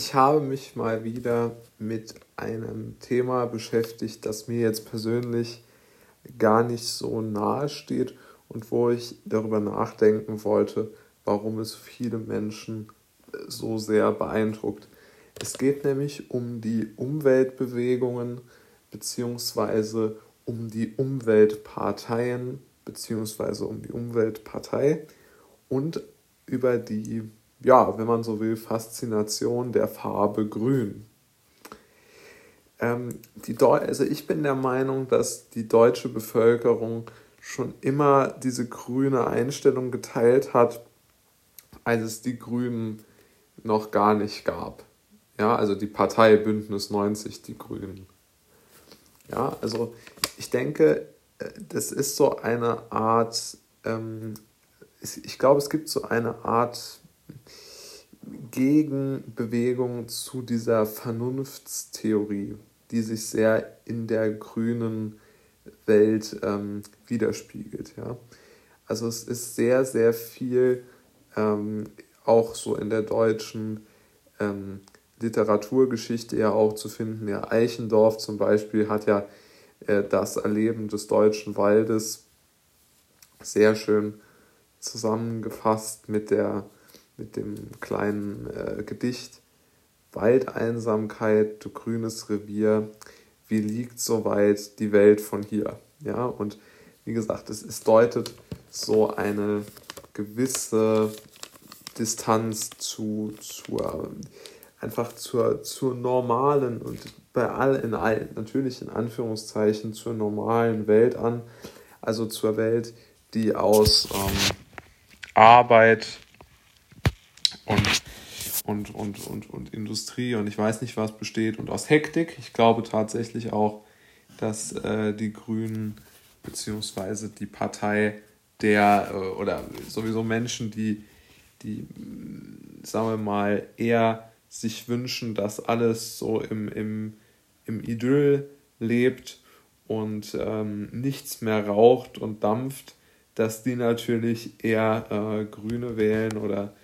ich habe mich mal wieder mit einem Thema beschäftigt, das mir jetzt persönlich gar nicht so nahe steht und wo ich darüber nachdenken wollte, warum es viele Menschen äh, so sehr beeindruckt. Es geht nämlich um die Umweltbewegungen beziehungsweise um die Umweltparteien beziehungsweise um die Umweltpartei und über die, ja, wenn man so will, Faszination der Farbe Grün. Ähm, die also ich bin der Meinung, dass die deutsche Bevölkerung schon immer diese grüne Einstellung geteilt hat, als es die Grünen noch gar nicht gab. Ja, also die Partei Bündnis 90, die Grünen. Ja, also ich denke, äh, das ist so eine Art, ähm, ich glaube, es gibt so eine Art Gegenbewegung zu dieser Vernunftstheorie, die sich sehr in der grünen Welt ähm, widerspiegelt. Ja? Also es ist sehr, sehr viel ähm, auch so in der deutschen ähm, Literaturgeschichte ja auch zu finden. Ja, Eichendorff zum Beispiel hat ja äh, das Erleben des deutschen Waldes sehr schön zusammengefasst mit, der, mit dem kleinen äh, Gedicht Waldeinsamkeit, du grünes Revier, wie liegt so weit die Welt von hier? Ja, und wie gesagt, es, es deutet so eine gewisse Distanz zu, zur, einfach zur, zur normalen und bei all in all, natürlich in Anführungszeichen zur normalen Welt an, also zur Welt, die aus ähm, Arbeit und, und, und, und, und Industrie und ich weiß nicht was besteht und aus Hektik. Ich glaube tatsächlich auch, dass äh, die Grünen beziehungsweise die Partei der äh, oder sowieso Menschen, die, die, sagen wir mal, eher sich wünschen, dass alles so im, im, im Idyll lebt und ähm, nichts mehr raucht und dampft, dass die natürlich eher äh, Grüne wählen oder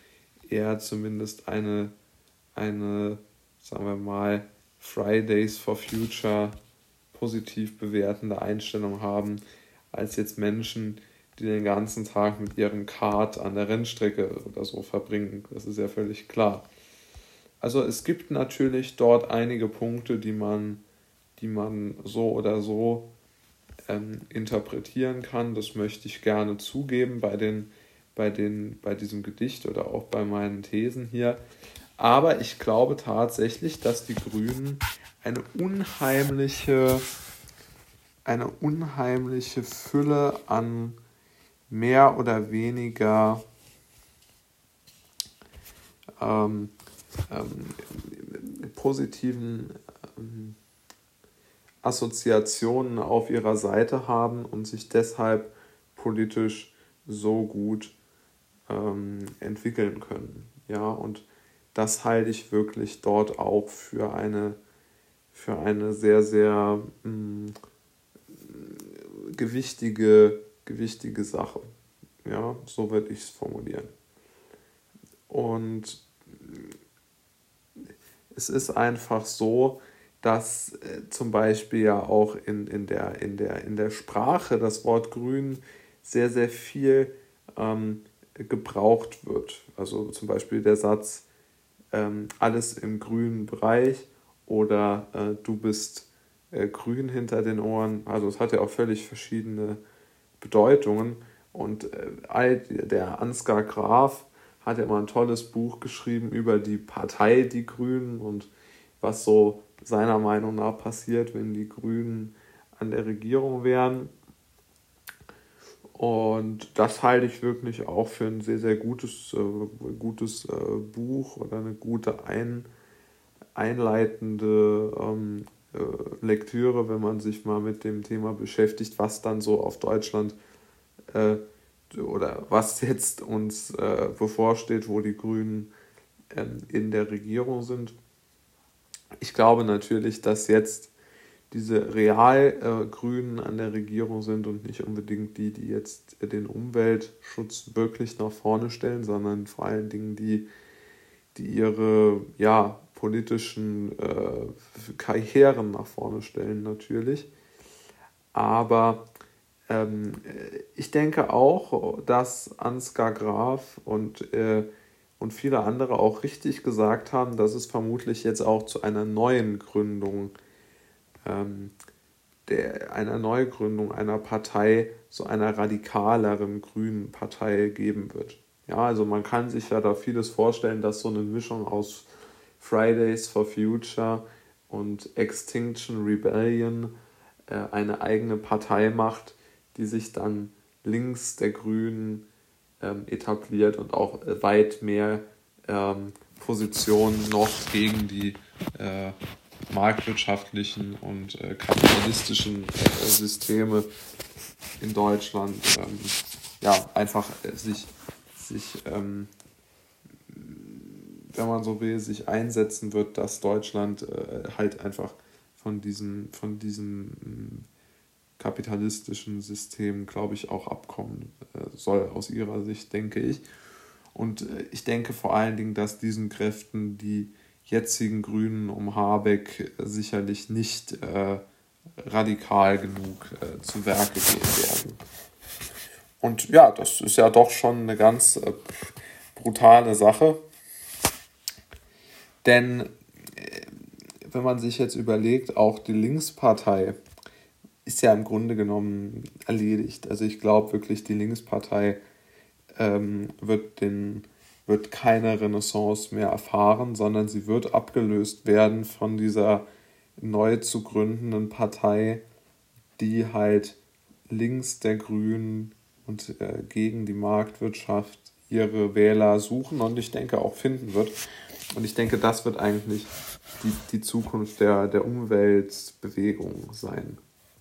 eher zumindest eine, eine, sagen wir mal, Fridays for Future positiv bewertende Einstellung haben, als jetzt Menschen, die den ganzen Tag mit ihrem Kart an der Rennstrecke oder so verbringen. Das ist ja völlig klar. Also es gibt natürlich dort einige Punkte, die man, die man so oder so ähm, interpretieren kann. Das möchte ich gerne zugeben bei, den, bei, den, bei diesem Gedicht oder auch bei meinen Thesen hier. Aber ich glaube tatsächlich, dass die Grünen eine unheimliche, eine unheimliche Fülle an mehr oder weniger ähm, ähm, positiven ähm, Assoziationen auf ihrer Seite haben und sich deshalb politisch so gut ähm, entwickeln können. Ja, und das halte ich wirklich dort auch für eine, für eine sehr, sehr mh, mm, gewichtige, gewichtige Sache. Ja, so würde ich es formulieren. Und es ist einfach so, dass äh, zum Beispiel ja auch in, in, der, in, der, in der Sprache das Wort grün sehr, sehr viel ähm, gebraucht wird. Also zum Beispiel der Satz, ähm, alles im grünen Bereich oder äh, du bist äh, grün hinter den Ohren. Also es hat ja auch völlig verschiedene Bedeutungen. Und äh, der Ansgar Graf hat ja mal ein tolles Buch geschrieben über die Partei Die Grünen und was so seiner Meinung nach passiert, wenn die Grünen an der Regierung wären. Und das halte ich wirklich auch für ein sehr, sehr gutes, äh, gutes äh, Buch oder eine gute ein, einleitende ähm, äh, Lektüre, wenn man sich mal mit dem Thema beschäftigt, was dann so auf Deutschland äh, oder was jetzt uns äh, bevorsteht, wo die Grünen ähm, in der Regierung sind. Ich glaube natürlich, dass jetzt diese Realgrünen äh, an der Regierung sind und nicht unbedingt die, die jetzt den Umweltschutz wirklich nach vorne stellen, sondern vor allen Dingen die, die ihre ja, politischen äh, Karrieren nach vorne stellen natürlich. Aber ähm, ich denke auch, dass Ansgar Graf und, äh, und viele andere auch richtig gesagt haben, dass es vermutlich jetzt auch zu einer neuen Gründung, ähm, der, einer Neugründung einer Partei, so einer radikaleren grünen Partei geben wird. Ja, also man kann sich ja da vieles vorstellen, dass so eine Mischung aus Fridays for Future und Extinction Rebellion äh, eine eigene Partei macht, die sich dann links der Grünen ähm, etabliert und auch weit mehr ähm, Positionen noch gegen die äh, marktwirtschaftlichen und äh, kapitalistischen äh, Systeme in Deutschland ähm, ja einfach äh, sich, sich ähm, wenn man so will, sich einsetzen wird, dass Deutschland äh, halt einfach von diesem, von diesem kapitalistischen System, glaube ich, auch abkommen äh, soll, aus ihrer Sicht, denke ich. Und äh, ich denke vor allen Dingen, dass diesen Kräften die jetzigen Grünen um Habeck sicherlich nicht äh, radikal genug äh, zu Werke gehen werden. Und ja, das ist ja doch schon eine ganz äh, brutale Sache. Denn äh, wenn man sich jetzt überlegt, auch die Linkspartei, ist ja im Grunde genommen erledigt. Also ich glaube wirklich, die Linkspartei ähm, wird, den, wird keine Renaissance mehr erfahren, sondern sie wird abgelöst werden von dieser neu zu gründenden Partei, die halt links der Grünen und äh, gegen die Marktwirtschaft ihre Wähler suchen und ich denke auch finden wird. Und ich denke, das wird eigentlich die, die Zukunft der, der Umweltbewegung sein.